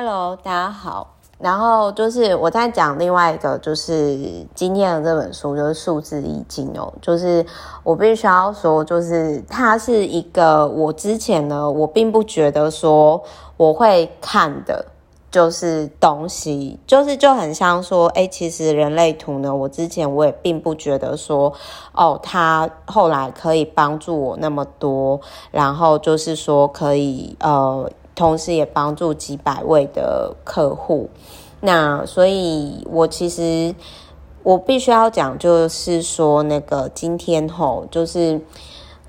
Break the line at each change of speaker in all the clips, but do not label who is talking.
Hello，大家好。然后就是我在讲另外一个，就是今天的这本书，就是数字易经哦。就是我必须要说，就是它是一个我之前呢，我并不觉得说我会看的，就是东西，就是就很像说，诶，其实人类图呢，我之前我也并不觉得说，哦，它后来可以帮助我那么多，然后就是说可以呃。同时也帮助几百位的客户，那所以我其实我必须要讲，就是说那个今天吼，就是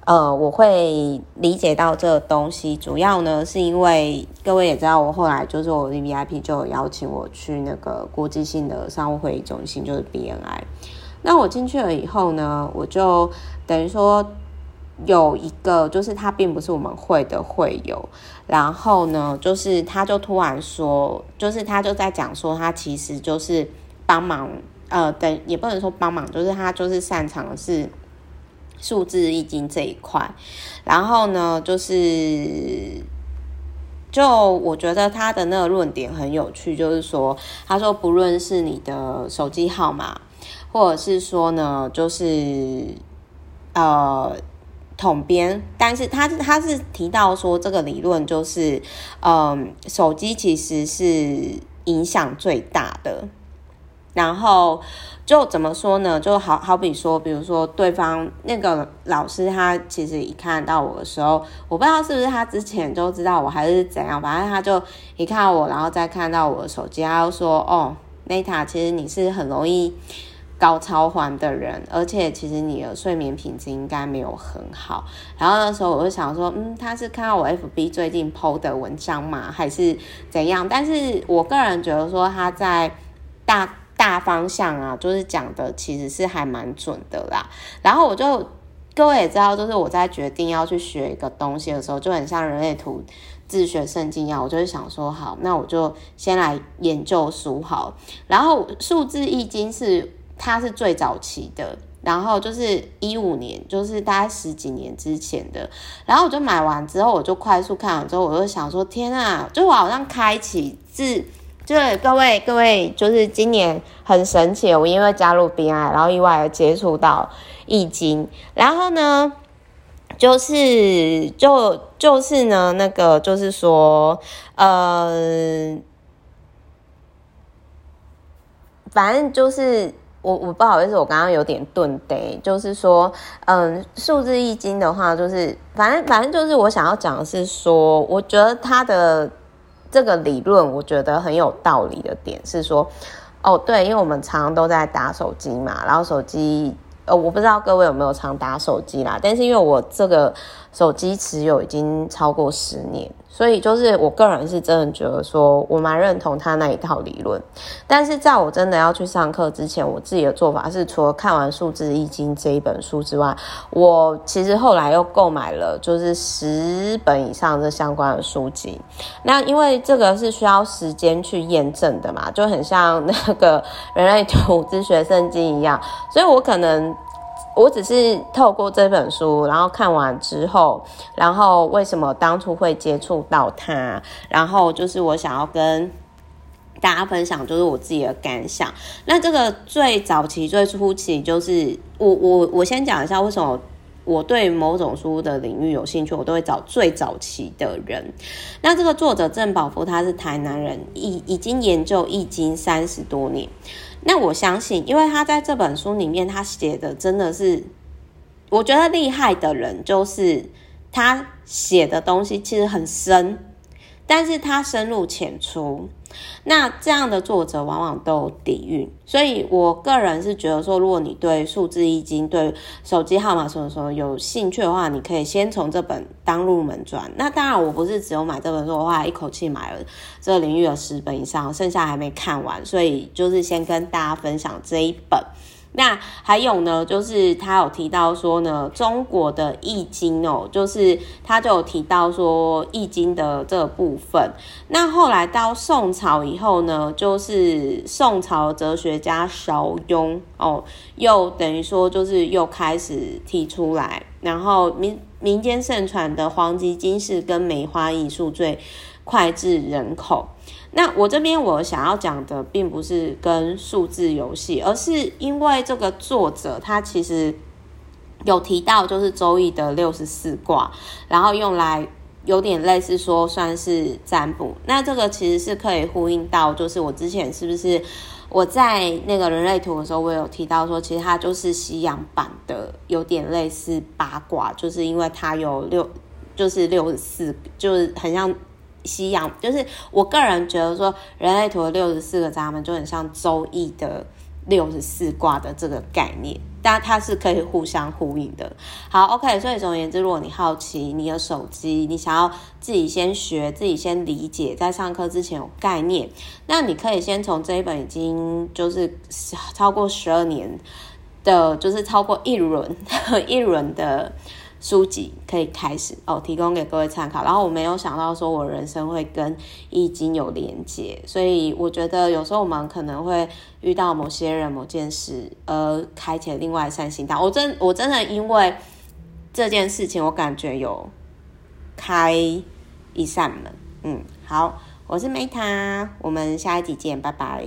呃，我会理解到这个东西，主要呢是因为各位也知道，我后来就是我的 VIP 就邀请我去那个国际性的商务会议中心，就是 BNI。那我进去了以后呢，我就等于说。有一个就是他并不是我们会的会友，然后呢，就是他就突然说，就是他就在讲说，他其实就是帮忙，呃，等也不能说帮忙，就是他就是擅长的是数字易经这一块，然后呢，就是就我觉得他的那个论点很有趣，就是说，他说不论是你的手机号码，或者是说呢，就是呃。统编，但是他他是提到说，这个理论就是，嗯，手机其实是影响最大的。然后就怎么说呢？就好好比说，比如说对方那个老师，他其实一看到我的时候，我不知道是不是他之前就知道我还是怎样，反正他就一看到我，然后再看到我的手机，他就说：“哦，Neta，其实你是很容易。”高超环的人，而且其实你的睡眠品质应该没有很好。然后那时候我就想说，嗯，他是看到我 FB 最近 PO 的文章吗？还是怎样？但是我个人觉得说他在大大方向啊，就是讲的其实是还蛮准的啦。然后我就各位也知道，就是我在决定要去学一个东西的时候，就很像人类图自学圣经一样，我就是想说，好，那我就先来研究书好。然后数字易经是。它是最早期的，然后就是一五年，就是大概十几年之前的。然后我就买完之后，我就快速看完之后，我就想说：天啊！就我好像开启自，就是各位各位，就是今年很神奇，我因为加入 B I，然后意外的接触到易经。然后呢，就是就就是呢，那个就是说，呃，反正就是。我我不好意思，我刚刚有点顿呆，就是说，嗯，数字易经的话，就是反正反正就是我想要讲的是说，我觉得他的这个理论，我觉得很有道理的点是说，哦，对，因为我们常常都在打手机嘛，然后手机，呃，我不知道各位有没有常打手机啦，但是因为我这个手机持有已经超过十年。所以就是我个人是真的觉得说，我蛮认同他那一套理论。但是在我真的要去上课之前，我自己的做法是，除了看完《数字易经》这一本书之外，我其实后来又购买了就是十本以上这相关的书籍。那因为这个是需要时间去验证的嘛，就很像那个人类图资学圣经一样，所以我可能。我只是透过这本书，然后看完之后，然后为什么当初会接触到它，然后就是我想要跟大家分享，就是我自己的感想。那这个最早期、最初期，就是我我我先讲一下为什么我对某种书的领域有兴趣，我都会找最早期的人。那这个作者郑宝福，他是台南人，已已经研究易经三十多年。那我相信，因为他在这本书里面，他写的真的是，我觉得厉害的人，就是他写的东西其实很深，但是他深入浅出。那这样的作者往往都有底蕴，所以我个人是觉得说，如果你对数字易经、对手机号码什么什么有兴趣的话，你可以先从这本当入门砖。那当然，我不是只有买这本书的话，一口气买了这个领域有十本以上，剩下还没看完，所以就是先跟大家分享这一本。那还有呢，就是他有提到说呢，中国的易经哦，就是他就有提到说易经的这部分。那后来到宋朝以后呢，就是宋朝哲学家邵雍哦，又等于说就是又开始提出来，然后民民间盛传的黄极金氏跟梅花易数最脍炙人口。那我这边我想要讲的，并不是跟数字游戏，而是因为这个作者他其实有提到，就是周易的六十四卦，然后用来有点类似说算是占卜。那这个其实是可以呼应到，就是我之前是不是我在那个人类图的时候，我有提到说，其实它就是西洋版的，有点类似八卦，就是因为它有六，就是六十四，就是很像。西洋就是我个人觉得说，人类图的六十四个闸门就很像周易的六十四卦的这个概念，但它是可以互相呼应的。好，OK，所以总而言之，如果你好奇你的手机，你想要自己先学，自己先理解，在上课之前有概念，那你可以先从这一本已经就是超过十二年的，就是超过一轮 一轮的。书籍可以开始哦，提供给各位参考。然后我没有想到说我人生会跟易经有连接，所以我觉得有时候我们可能会遇到某些人、某件事，而开启另外一扇心大。我真我真的因为这件事情，我感觉有开一扇门。嗯，好，我是梅塔我们下一集见，拜拜。